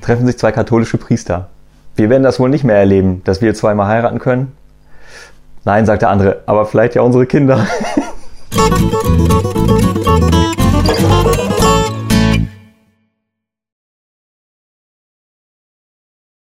Treffen sich zwei katholische Priester. Wir werden das wohl nicht mehr erleben, dass wir zweimal heiraten können. Nein, sagt der andere, aber vielleicht ja unsere Kinder.